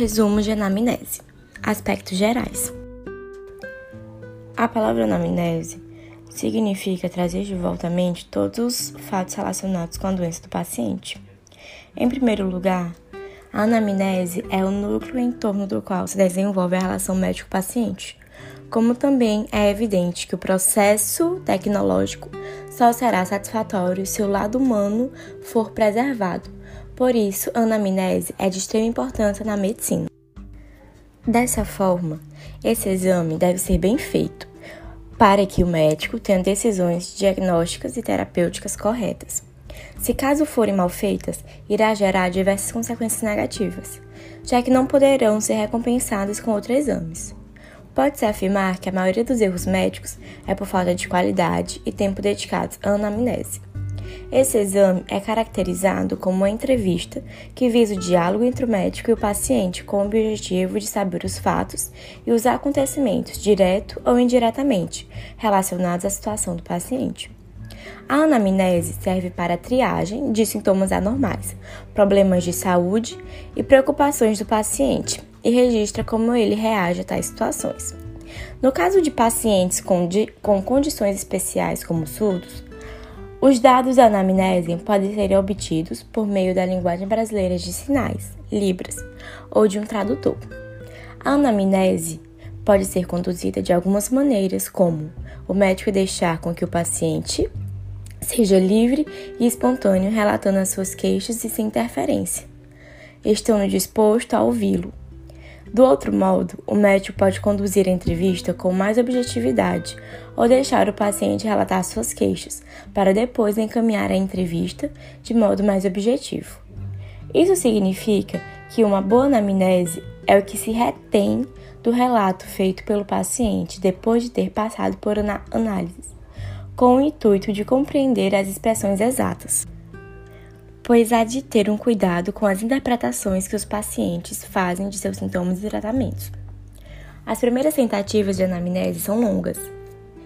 Resumo de anamnese. Aspectos gerais. A palavra anamnese significa trazer de volta à mente todos os fatos relacionados com a doença do paciente. Em primeiro lugar, a anamnese é o núcleo em torno do qual se desenvolve a relação médico-paciente, como também é evidente que o processo tecnológico só será satisfatório se o lado humano for preservado. Por isso, a anamnese é de extrema importância na medicina. Dessa forma, esse exame deve ser bem feito para que o médico tenha decisões diagnósticas e terapêuticas corretas. Se caso forem mal feitas, irá gerar diversas consequências negativas, já que não poderão ser recompensadas com outros exames. Pode-se afirmar que a maioria dos erros médicos é por falta de qualidade e tempo dedicados à anamnese. Esse exame é caracterizado como uma entrevista que visa o diálogo entre o médico e o paciente com o objetivo de saber os fatos e os acontecimentos, direto ou indiretamente, relacionados à situação do paciente. A anamnese serve para a triagem de sintomas anormais, problemas de saúde e preocupações do paciente e registra como ele reage a tais situações. No caso de pacientes com, de, com condições especiais como surdos, os dados da anamnese podem ser obtidos por meio da linguagem brasileira de sinais, Libras, ou de um tradutor. A anamnese pode ser conduzida de algumas maneiras, como o médico deixar com que o paciente seja livre e espontâneo relatando as suas queixas e sem interferência, estando disposto a ouvi-lo. Do outro modo, o médico pode conduzir a entrevista com mais objetividade ou deixar o paciente relatar suas queixas, para depois encaminhar a entrevista de modo mais objetivo. Isso significa que uma boa anamnese é o que se retém do relato feito pelo paciente depois de ter passado por análises com o intuito de compreender as expressões exatas, pois há de ter um cuidado com as interpretações que os pacientes fazem de seus sintomas e tratamentos. As primeiras tentativas de anamnese são longas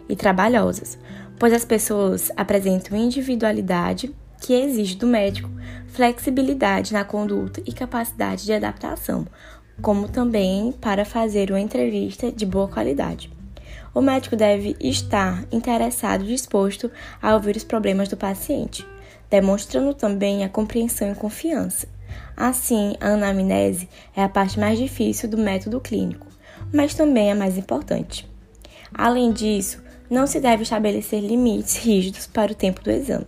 e trabalhosas, pois as pessoas apresentam individualidade que exige do médico flexibilidade na conduta e capacidade de adaptação, como também para fazer uma entrevista de boa qualidade o médico deve estar interessado e disposto a ouvir os problemas do paciente, demonstrando também a compreensão e confiança. Assim, a anamnese é a parte mais difícil do método clínico, mas também a mais importante. Além disso, não se deve estabelecer limites rígidos para o tempo do exame.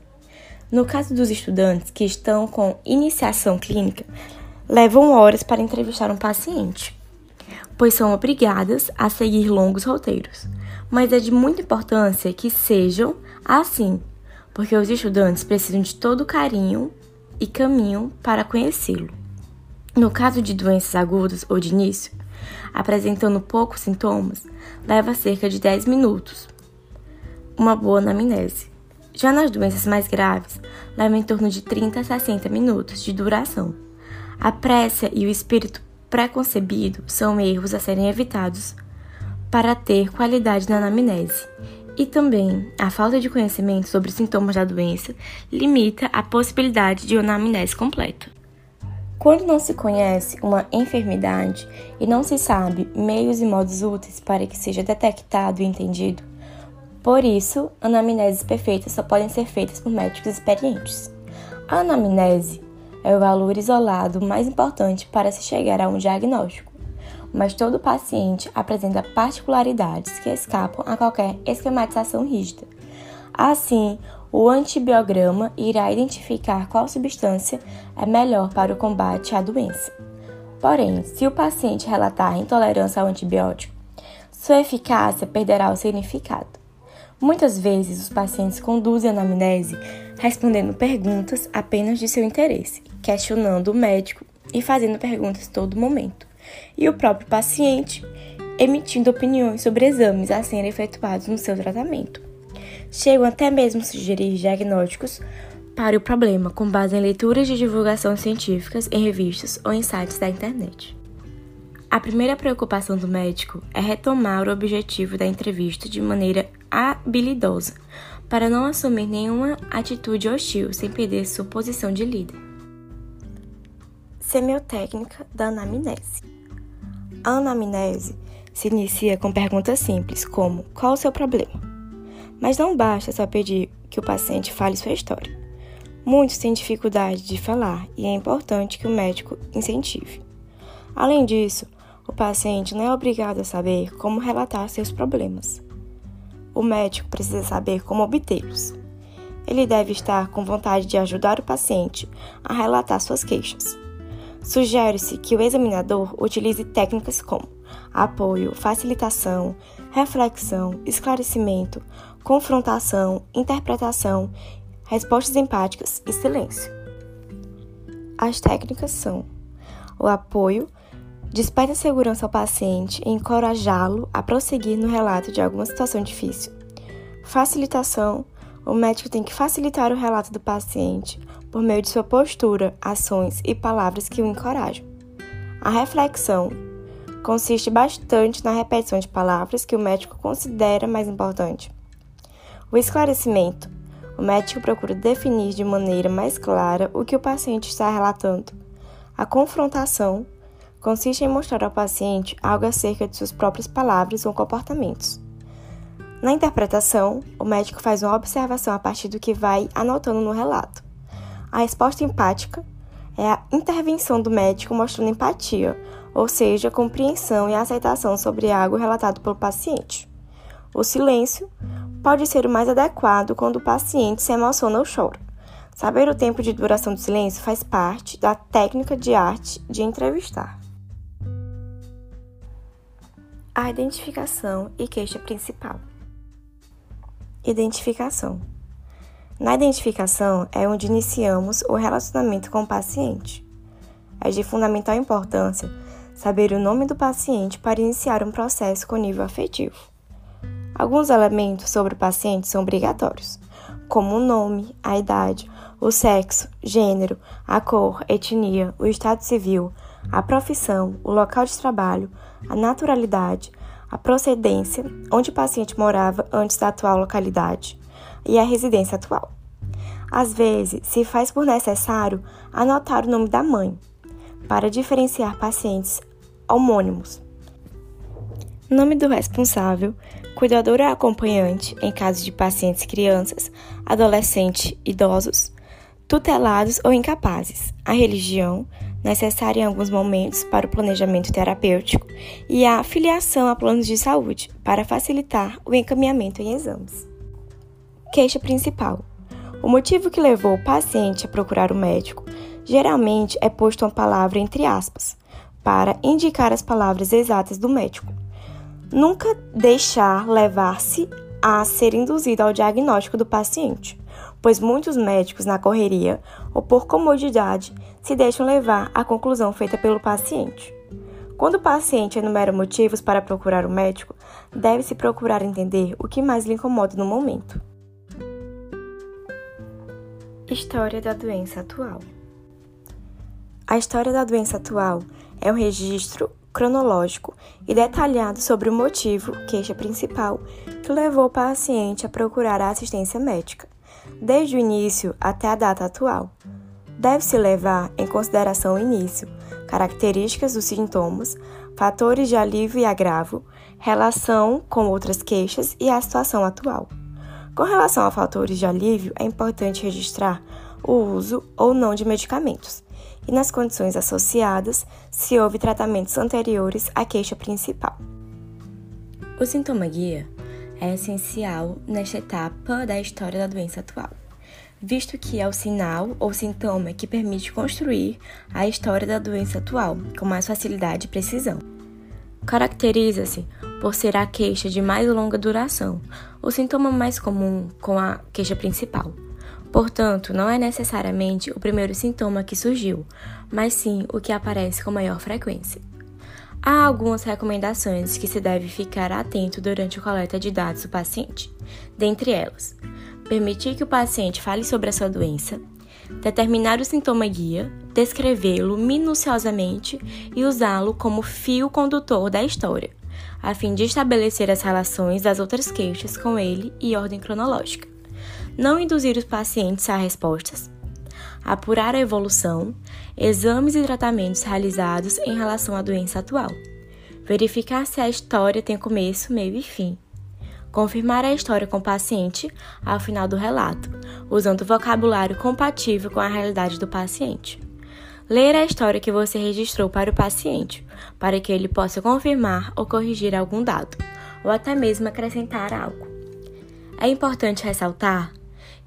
No caso dos estudantes que estão com iniciação clínica, levam horas para entrevistar um paciente pois são obrigadas a seguir longos roteiros. Mas é de muita importância que sejam assim, porque os estudantes precisam de todo carinho e caminho para conhecê-lo. No caso de doenças agudas ou de início, apresentando poucos sintomas, leva cerca de 10 minutos. Uma boa anamnese. Já nas doenças mais graves, leva em torno de 30 a 60 minutos de duração. A pressa e o espírito preconcebido são erros a serem evitados para ter qualidade na anamnese. E também a falta de conhecimento sobre os sintomas da doença limita a possibilidade de uma anamnese completa. Quando não se conhece uma enfermidade e não se sabe meios e modos úteis para que seja detectado e entendido, por isso, anamneses perfeitas só podem ser feitas por médicos experientes. A anamnese é o valor isolado mais importante para se chegar a um diagnóstico, mas todo paciente apresenta particularidades que escapam a qualquer esquematização rígida. Assim, o antibiograma irá identificar qual substância é melhor para o combate à doença. Porém, se o paciente relatar intolerância ao antibiótico, sua eficácia perderá o significado. Muitas vezes, os pacientes conduzem a anamnese respondendo perguntas apenas de seu interesse, questionando o médico e fazendo perguntas todo momento, e o próprio paciente emitindo opiniões sobre exames a serem efetuados no seu tratamento. Chegam até mesmo a sugerir diagnósticos para o problema com base em leituras de divulgação científicas em revistas ou em sites da internet. A primeira preocupação do médico é retomar o objetivo da entrevista de maneira habilidosa, para não assumir nenhuma atitude hostil sem perder sua posição de líder. Semiotécnica da anamnese. A anamnese se inicia com perguntas simples, como qual o seu problema? Mas não basta só pedir que o paciente fale sua história. Muitos têm dificuldade de falar e é importante que o médico incentive. Além disso, o paciente não é obrigado a saber como relatar seus problemas. O médico precisa saber como obtê-los. Ele deve estar com vontade de ajudar o paciente a relatar suas queixas. Sugere-se que o examinador utilize técnicas como apoio, facilitação, reflexão, esclarecimento, confrontação, interpretação, respostas empáticas e silêncio. As técnicas são o apoio, desperta segurança ao paciente e encorajá-lo a prosseguir no relato de alguma situação difícil. Facilitação, o médico tem que facilitar o relato do paciente por meio de sua postura, ações e palavras que o encorajam. A reflexão consiste bastante na repetição de palavras que o médico considera mais importante. O esclarecimento. O médico procura definir de maneira mais clara o que o paciente está relatando. A confrontação consiste em mostrar ao paciente algo acerca de suas próprias palavras ou comportamentos. Na interpretação, o médico faz uma observação a partir do que vai anotando no relato. A resposta empática é a intervenção do médico mostrando empatia, ou seja, compreensão e aceitação sobre algo relatado pelo paciente. O silêncio pode ser o mais adequado quando o paciente se emociona ou chora. Saber o tempo de duração do silêncio faz parte da técnica de arte de entrevistar. A identificação e queixa principal. Identificação. Na identificação é onde iniciamos o relacionamento com o paciente. É de fundamental importância saber o nome do paciente para iniciar um processo com nível afetivo. Alguns elementos sobre o paciente são obrigatórios, como o nome, a idade, o sexo, gênero, a cor, etnia, o estado civil, a profissão, o local de trabalho, a naturalidade, a procedência, onde o paciente morava antes da atual localidade, e a residência atual. Às vezes, se faz por necessário anotar o nome da mãe, para diferenciar pacientes homônimos. Nome do responsável, cuidador ou acompanhante em caso de pacientes crianças, adolescentes, idosos, tutelados ou incapazes, a religião, necessária em alguns momentos para o planejamento terapêutico, e a afiliação a planos de saúde, para facilitar o encaminhamento em exames. Queixa principal: o motivo que levou o paciente a procurar o médico geralmente é posto uma palavra entre aspas, para indicar as palavras exatas do médico. Nunca deixar levar-se a ser induzido ao diagnóstico do paciente pois muitos médicos, na correria ou por comodidade, se deixam levar à conclusão feita pelo paciente. Quando o paciente enumera motivos para procurar o médico, deve-se procurar entender o que mais lhe incomoda no momento. História da doença atual. A história da doença atual é um registro cronológico e detalhado sobre o motivo, queixa principal, que levou o paciente a procurar a assistência médica desde o início até a data atual. Deve-se levar em consideração o início, características dos sintomas, fatores de alívio e agravo, relação com outras queixas e a situação atual. Com relação a fatores de alívio, é importante registrar o uso ou não de medicamentos e nas condições associadas se houve tratamentos anteriores à queixa principal. O sintoma guia é essencial nesta etapa da história da doença atual, visto que é o sinal ou sintoma que permite construir a história da doença atual com mais facilidade e precisão. Caracteriza-se por ser a queixa de mais longa duração, o sintoma mais comum com a queixa principal. Portanto, não é necessariamente o primeiro sintoma que surgiu, mas sim o que aparece com maior frequência. Há algumas recomendações que se deve ficar atento durante a coleta de dados do paciente. Dentre elas, permitir que o paciente fale sobre a sua doença, determinar o sintoma guia, descrevê-lo minuciosamente e usá-lo como fio condutor da história, a fim de estabelecer as relações das outras queixas com ele e ordem cronológica. Não induzir os pacientes a respostas, apurar a evolução, exames e tratamentos realizados em relação à doença atual, verificar se a história tem começo, meio e fim. Confirmar a história com o paciente ao final do relato, usando vocabulário compatível com a realidade do paciente. Ler a história que você registrou para o paciente, para que ele possa confirmar ou corrigir algum dado, ou até mesmo acrescentar algo. É importante ressaltar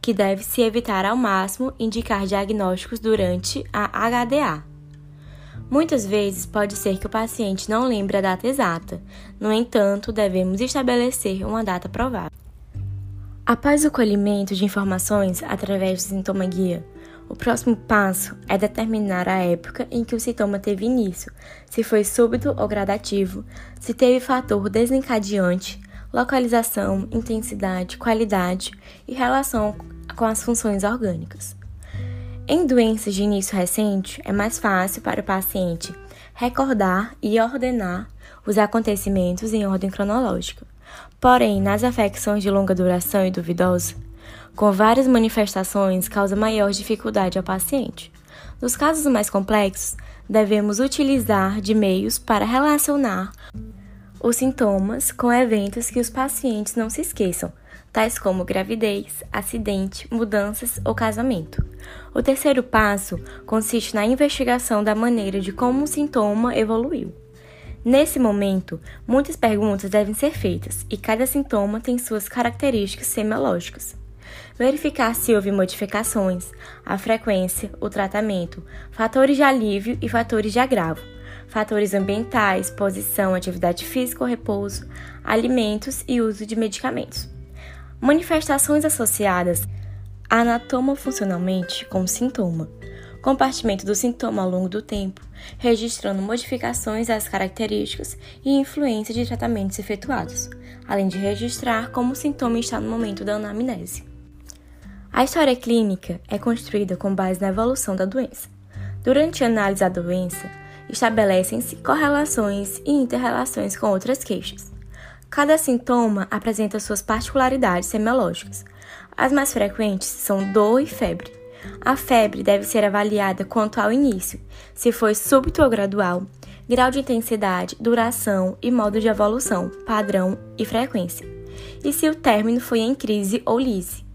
que deve-se evitar ao máximo indicar diagnósticos durante a HDA. Muitas vezes pode ser que o paciente não lembre a data exata, no entanto, devemos estabelecer uma data provável. Após o colhimento de informações através do sintoma guia, o próximo passo é determinar a época em que o sintoma teve início, se foi súbito ou gradativo, se teve fator desencadeante, localização, intensidade, qualidade e relação com as funções orgânicas. Em doenças de início recente, é mais fácil para o paciente recordar e ordenar os acontecimentos em ordem cronológica. Porém, nas afecções de longa duração e duvidosa, com várias manifestações, causa maior dificuldade ao paciente. Nos casos mais complexos, devemos utilizar de meios para relacionar os sintomas com eventos que os pacientes não se esqueçam, tais como gravidez, acidente, mudanças ou casamento. O terceiro passo consiste na investigação da maneira de como o sintoma evoluiu. Nesse momento, muitas perguntas devem ser feitas e cada sintoma tem suas características semiológicas. Verificar se houve modificações, a frequência, o tratamento, fatores de alívio e fatores de agravo fatores ambientais, posição, atividade física ou repouso, alimentos e uso de medicamentos. Manifestações associadas anatomofuncionalmente com sintoma. Compartimento do sintoma ao longo do tempo, registrando modificações às características e influência de tratamentos efetuados, além de registrar como o sintoma está no momento da anamnese. A história clínica é construída com base na evolução da doença. Durante a análise da doença, estabelecem-se correlações e interrelações com outras queixas. Cada sintoma apresenta suas particularidades semiológicas. As mais frequentes são dor e febre. A febre deve ser avaliada quanto ao início, se foi súbito ou gradual, grau de intensidade, duração e modo de evolução, padrão e frequência, e se o término foi em crise ou lise.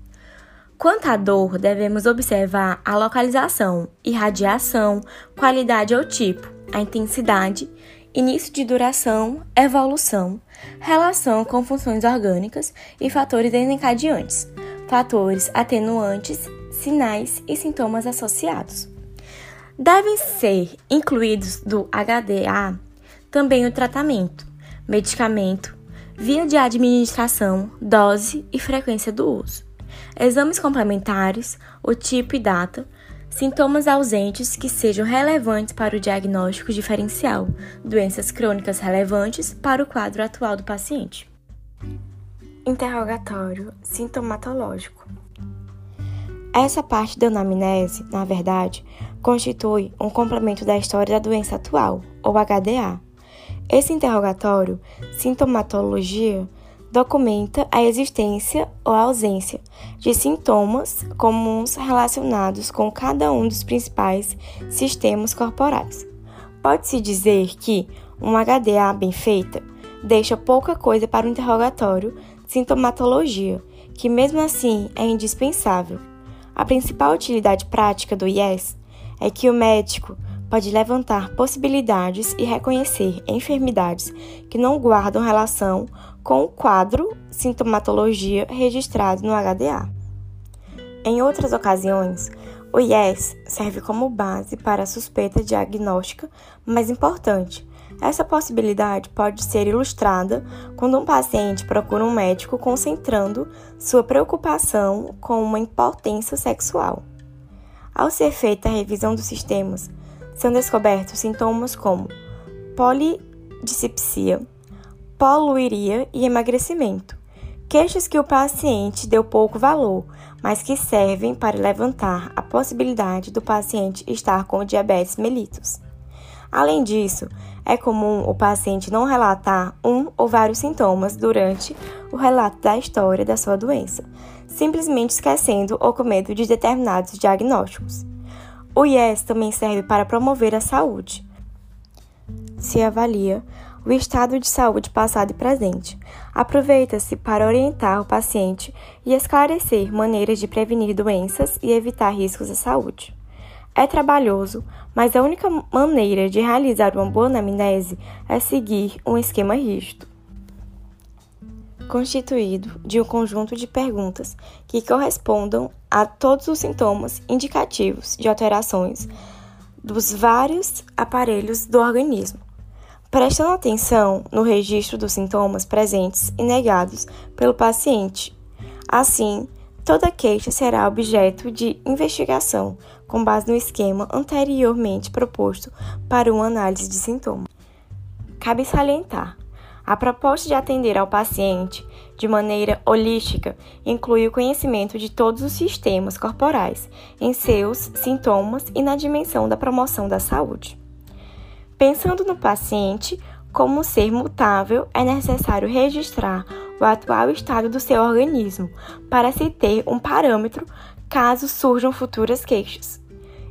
Quanto à dor, devemos observar a localização, irradiação, qualidade ou tipo, a intensidade, início de duração, evolução, relação com funções orgânicas e fatores desencadeantes, fatores atenuantes, sinais e sintomas associados. Devem ser incluídos do HDA também o tratamento, medicamento, via de administração, dose e frequência do uso, exames complementares, o tipo e data, Sintomas ausentes que sejam relevantes para o diagnóstico diferencial, doenças crônicas relevantes para o quadro atual do paciente. Interrogatório sintomatológico. Essa parte da anamnese, na verdade, constitui um complemento da história da doença atual, ou HDA. Esse interrogatório, sintomatologia, documenta a existência ou a ausência de sintomas comuns relacionados com cada um dos principais sistemas corporais. Pode-se dizer que uma HDA bem feita deixa pouca coisa para o interrogatório sintomatologia, que mesmo assim é indispensável. A principal utilidade prática do IES é que o médico pode levantar possibilidades e reconhecer enfermidades que não guardam relação com o quadro sintomatologia registrado no HDA. Em outras ocasiões, o IES serve como base para a suspeita diagnóstica mais importante. Essa possibilidade pode ser ilustrada quando um paciente procura um médico concentrando sua preocupação com uma impotência sexual. Ao ser feita a revisão dos sistemas, são descobertos sintomas como polidipsia, poluiria e emagrecimento. Queixas que o paciente deu pouco valor, mas que servem para levantar a possibilidade do paciente estar com diabetes mellitus. Além disso, é comum o paciente não relatar um ou vários sintomas durante o relato da história da sua doença, simplesmente esquecendo ou com medo de determinados diagnósticos. O IES também serve para promover a saúde. Se avalia o estado de saúde passado e presente. Aproveita-se para orientar o paciente e esclarecer maneiras de prevenir doenças e evitar riscos à saúde. É trabalhoso, mas a única maneira de realizar uma boa anamnese é seguir um esquema rígido, constituído de um conjunto de perguntas que correspondam a todos os sintomas indicativos de alterações dos vários aparelhos do organismo, prestando atenção no registro dos sintomas presentes e negados pelo paciente. Assim, toda queixa será objeto de investigação com base no esquema anteriormente proposto para uma análise de sintomas. Cabe salientar: a proposta de atender ao paciente de maneira holística inclui o conhecimento de todos os sistemas corporais, em seus sintomas e na dimensão da promoção da saúde. Pensando no paciente como um ser mutável, é necessário registrar o atual estado do seu organismo para se ter um parâmetro caso surjam futuras queixas.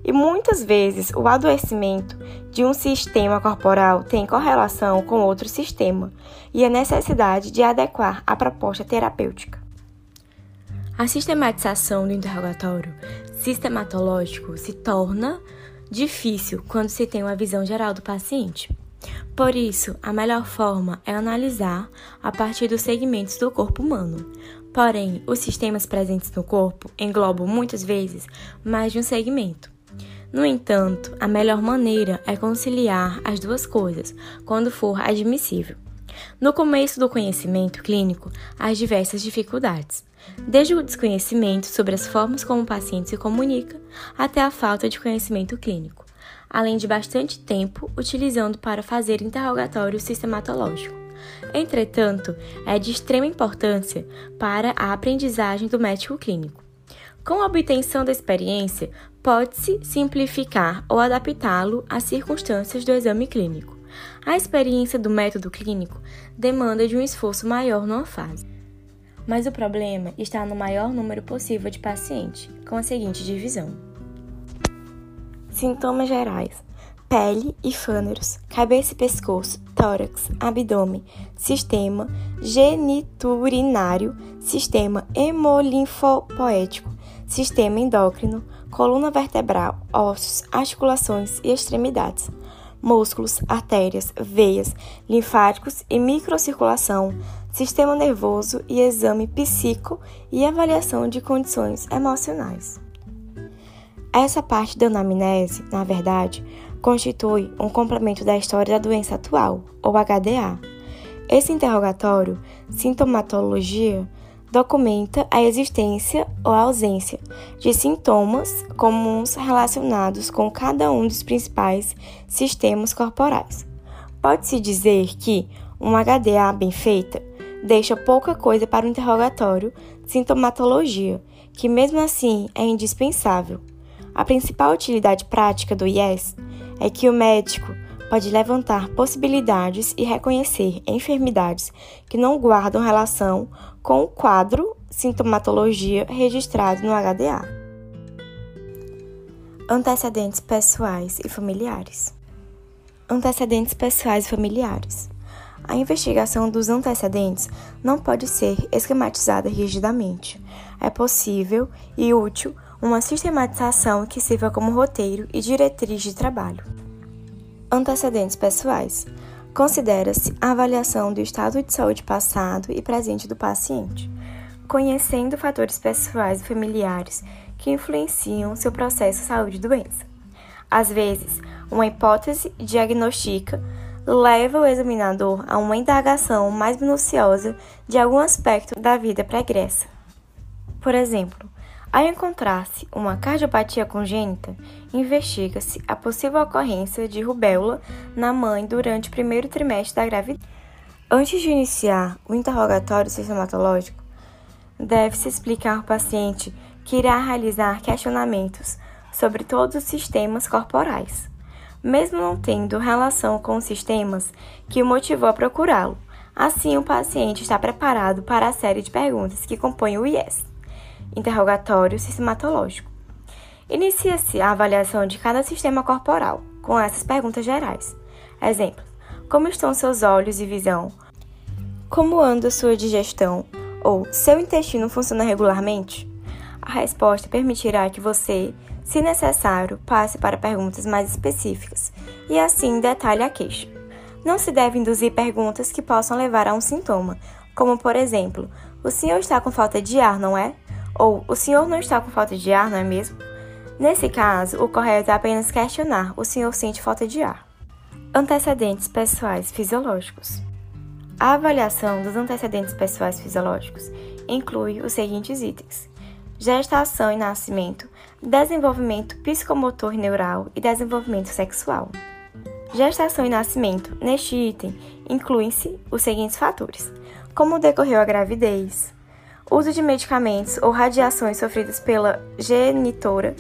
E muitas vezes o adoecimento de um sistema corporal tem correlação com outro sistema e a necessidade de adequar a proposta terapêutica. A sistematização do interrogatório sistematológico se torna difícil quando se tem uma visão geral do paciente. Por isso, a melhor forma é analisar a partir dos segmentos do corpo humano. Porém, os sistemas presentes no corpo englobam muitas vezes mais de um segmento. No entanto, a melhor maneira é conciliar as duas coisas quando for admissível. No começo do conhecimento clínico, há diversas dificuldades, desde o desconhecimento sobre as formas como o paciente se comunica até a falta de conhecimento clínico, além de bastante tempo utilizando para fazer interrogatório sistematológico. Entretanto, é de extrema importância para a aprendizagem do médico clínico. Com a obtenção da experiência, pode-se simplificar ou adaptá-lo às circunstâncias do exame clínico. A experiência do método clínico demanda de um esforço maior numa fase. Mas o problema está no maior número possível de pacientes, com a seguinte divisão: Sintomas gerais: pele e fâneros, cabeça e pescoço, tórax, abdômen, sistema geniturinário, sistema hemolinfopoético, sistema endócrino, coluna vertebral, ossos, articulações e extremidades, músculos, artérias, veias, linfáticos e microcirculação, sistema nervoso e exame psíquico e avaliação de condições emocionais. Essa parte da anamnese, na verdade, constitui um complemento da história da doença atual, ou HDA. Esse interrogatório, sintomatologia, documenta a existência ou a ausência de sintomas comuns relacionados com cada um dos principais sistemas corporais. Pode-se dizer que uma HDA bem feita deixa pouca coisa para o interrogatório sintomatologia, que mesmo assim é indispensável. A principal utilidade prática do IES é que o médico pode levantar possibilidades e reconhecer enfermidades que não guardam relação com o quadro sintomatologia registrado no HDA. Antecedentes pessoais e familiares. Antecedentes pessoais e familiares. A investigação dos antecedentes não pode ser esquematizada rigidamente. É possível e útil uma sistematização que sirva como roteiro e diretriz de trabalho. Antecedentes pessoais. Considera-se a avaliação do estado de saúde passado e presente do paciente, conhecendo fatores pessoais e familiares que influenciam seu processo de saúde e doença. Às vezes, uma hipótese diagnóstica leva o examinador a uma indagação mais minuciosa de algum aspecto da vida pregressa. Por exemplo, ao encontrar-se uma cardiopatia congênita, investiga-se a possível ocorrência de rubéola na mãe durante o primeiro trimestre da gravidez. Antes de iniciar o interrogatório sistematológico, deve-se explicar ao paciente que irá realizar questionamentos sobre todos os sistemas corporais, mesmo não tendo relação com os sistemas que o motivou a procurá-lo. Assim, o paciente está preparado para a série de perguntas que compõem o IES interrogatório sistematológico. Inicia-se a avaliação de cada sistema corporal, com essas perguntas gerais. Exemplo: Como estão seus olhos e visão? Como anda sua digestão? Ou seu intestino funciona regularmente? A resposta permitirá que você, se necessário, passe para perguntas mais específicas e assim detalhe a queixa. Não se deve induzir perguntas que possam levar a um sintoma, como por exemplo, o senhor está com falta de ar, não é? Ou o senhor não está com falta de ar, não é mesmo? Nesse caso, o correto é apenas questionar: o senhor sente falta de ar? Antecedentes pessoais fisiológicos. A avaliação dos antecedentes pessoais fisiológicos inclui os seguintes itens: gestação e nascimento, desenvolvimento psicomotor neural e desenvolvimento sexual. Gestação e nascimento. Neste item, incluem-se os seguintes fatores: como decorreu a gravidez, uso de medicamentos ou radiações sofridas pela genitora,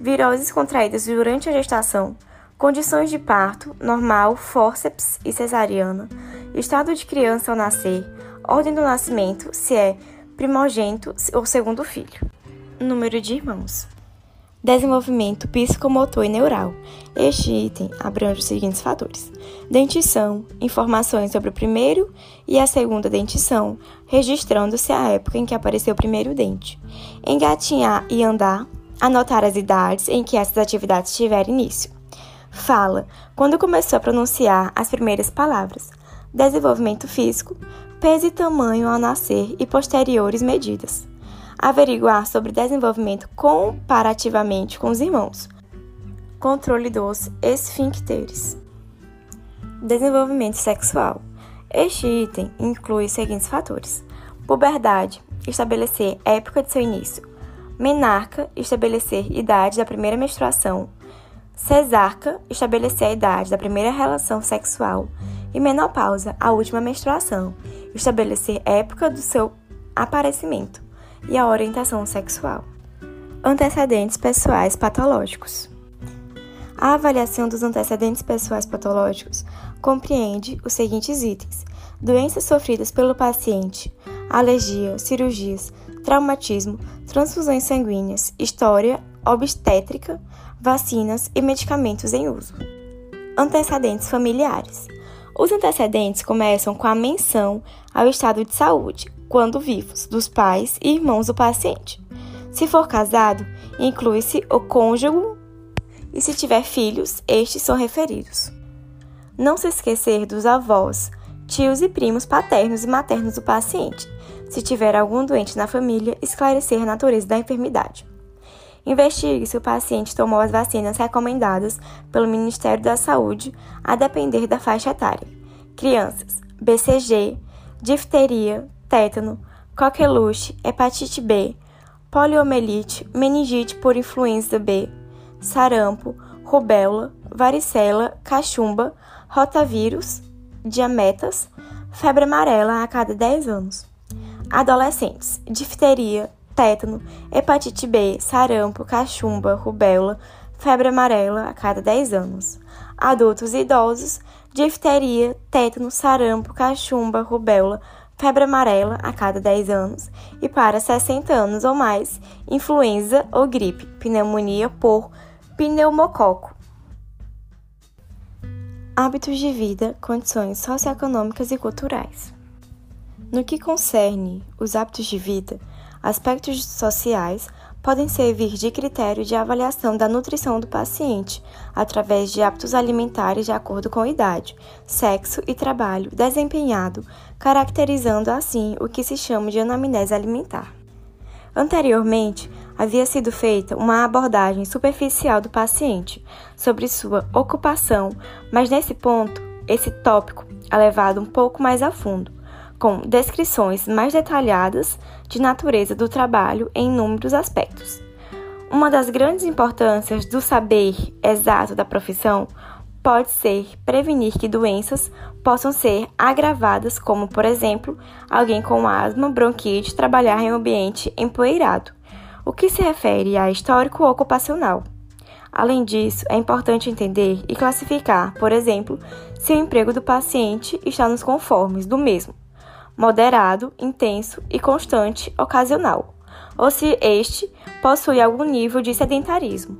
viroses contraídas durante a gestação, condições de parto, normal, fórceps e cesariana, estado de criança ao nascer, ordem do nascimento, se é primogênito ou segundo filho, número de irmãos. Desenvolvimento psicomotor e neural. Este item abrange os seguintes fatores: dentição, informações sobre o primeiro e a segunda dentição, registrando-se a época em que apareceu o primeiro dente. Engatinhar e andar, anotar as idades em que essas atividades tiverem início. Fala, quando começou a pronunciar as primeiras palavras. Desenvolvimento físico, peso e tamanho ao nascer e posteriores medidas averiguar sobre desenvolvimento comparativamente com os irmãos. Controle dos esfíncteres. Desenvolvimento sexual. Este item inclui os seguintes fatores: puberdade, estabelecer época de seu início, menarca, estabelecer idade da primeira menstruação, cesarca, estabelecer a idade da primeira relação sexual, e menopausa, a última menstruação, estabelecer época do seu aparecimento e a orientação sexual. Antecedentes pessoais patológicos. A avaliação dos antecedentes pessoais patológicos compreende os seguintes itens: doenças sofridas pelo paciente, alergia, cirurgias, traumatismo, transfusões sanguíneas, história obstétrica, vacinas e medicamentos em uso. Antecedentes familiares. Os antecedentes começam com a menção ao estado de saúde, quando vivos, dos pais e irmãos do paciente. Se for casado, inclui-se o cônjuge e se tiver filhos, estes são referidos. Não se esquecer dos avós, tios e primos paternos e maternos do paciente. Se tiver algum doente na família, esclarecer a natureza da enfermidade. Investigue se o paciente tomou as vacinas recomendadas pelo Ministério da Saúde, a depender da faixa etária. Crianças, BCG, difteria, tétano, coqueluche, hepatite B, poliomielite, meningite por influenza B, sarampo, rubéola, varicela, cachumba, rotavírus, diametas, febre amarela a cada 10 anos. Adolescentes, difteria, tétano, hepatite B, sarampo, cachumba, rubéola, febre amarela a cada 10 anos. Adultos e idosos, difteria, tétano, sarampo, cachumba, rubéola, febre amarela a cada 10 anos e para 60 anos ou mais, influenza ou gripe, pneumonia por pneumococo. Hábitos de vida, condições socioeconômicas e culturais. No que concerne os hábitos de vida, aspectos sociais podem servir de critério de avaliação da nutrição do paciente, através de hábitos alimentares de acordo com idade, sexo e trabalho desempenhado, caracterizando assim o que se chama de anamnese alimentar. Anteriormente, havia sido feita uma abordagem superficial do paciente sobre sua ocupação, mas nesse ponto, esse tópico é levado um pouco mais a fundo com descrições mais detalhadas de natureza do trabalho em inúmeros aspectos. Uma das grandes importâncias do saber exato da profissão pode ser prevenir que doenças possam ser agravadas, como, por exemplo, alguém com asma, bronquite trabalhar em um ambiente empoeirado, o que se refere a histórico ocupacional. Além disso, é importante entender e classificar, por exemplo, se o emprego do paciente está nos conformes do mesmo moderado, intenso e constante ocasional, ou se este possui algum nível de sedentarismo.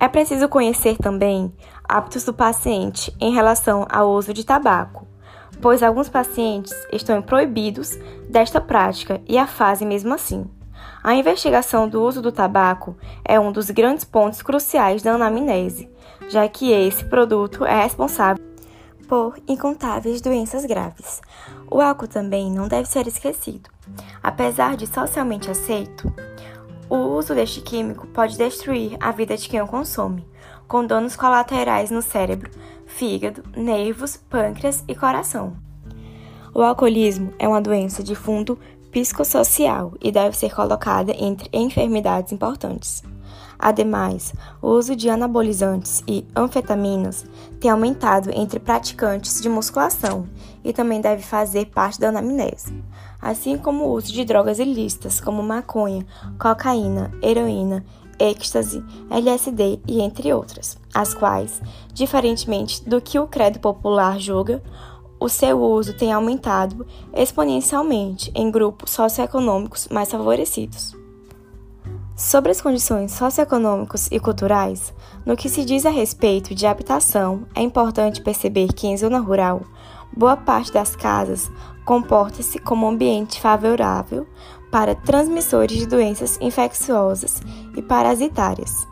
É preciso conhecer também hábitos do paciente em relação ao uso de tabaco, pois alguns pacientes estão proibidos desta prática e a fazem mesmo assim. A investigação do uso do tabaco é um dos grandes pontos cruciais da anamnese, já que esse produto é responsável por incontáveis doenças graves. O álcool também não deve ser esquecido. Apesar de socialmente aceito, o uso deste químico pode destruir a vida de quem o consome, com danos colaterais no cérebro, fígado, nervos, pâncreas e coração. O alcoolismo é uma doença de fundo psicossocial e deve ser colocada entre enfermidades importantes. Ademais, o uso de anabolizantes e anfetaminas tem aumentado entre praticantes de musculação e também deve fazer parte da anamnese, assim como o uso de drogas ilícitas como maconha, cocaína, heroína, êxtase, LSD e entre outras, as quais, diferentemente do que o credo popular julga, o seu uso tem aumentado exponencialmente em grupos socioeconômicos mais favorecidos. Sobre as condições socioeconômicas e culturais, no que se diz a respeito de habitação, é importante perceber que em zona rural, boa parte das casas comporta-se como ambiente favorável para transmissores de doenças infecciosas e parasitárias.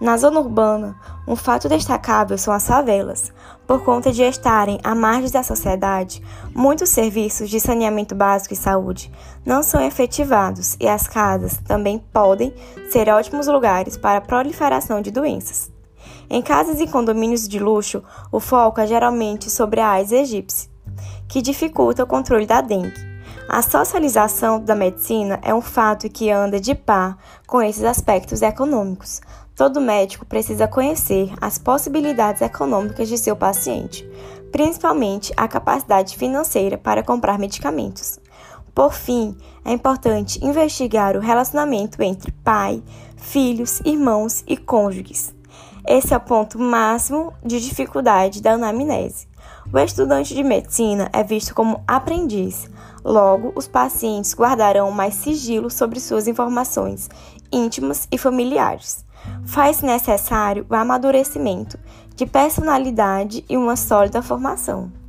Na zona urbana, um fato destacável são as favelas. Por conta de estarem à margem da sociedade, muitos serviços de saneamento básico e saúde não são efetivados e as casas também podem ser ótimos lugares para a proliferação de doenças. Em casas e condomínios de luxo, o foco é geralmente sobre a AIDS egípcia, que dificulta o controle da dengue. A socialização da medicina é um fato que anda de par com esses aspectos econômicos. Todo médico precisa conhecer as possibilidades econômicas de seu paciente, principalmente a capacidade financeira para comprar medicamentos. Por fim, é importante investigar o relacionamento entre pai, filhos, irmãos e cônjuges. Esse é o ponto máximo de dificuldade da anamnese. O estudante de medicina é visto como aprendiz, logo, os pacientes guardarão mais sigilo sobre suas informações íntimas e familiares faz necessário o amadurecimento de personalidade e uma sólida formação.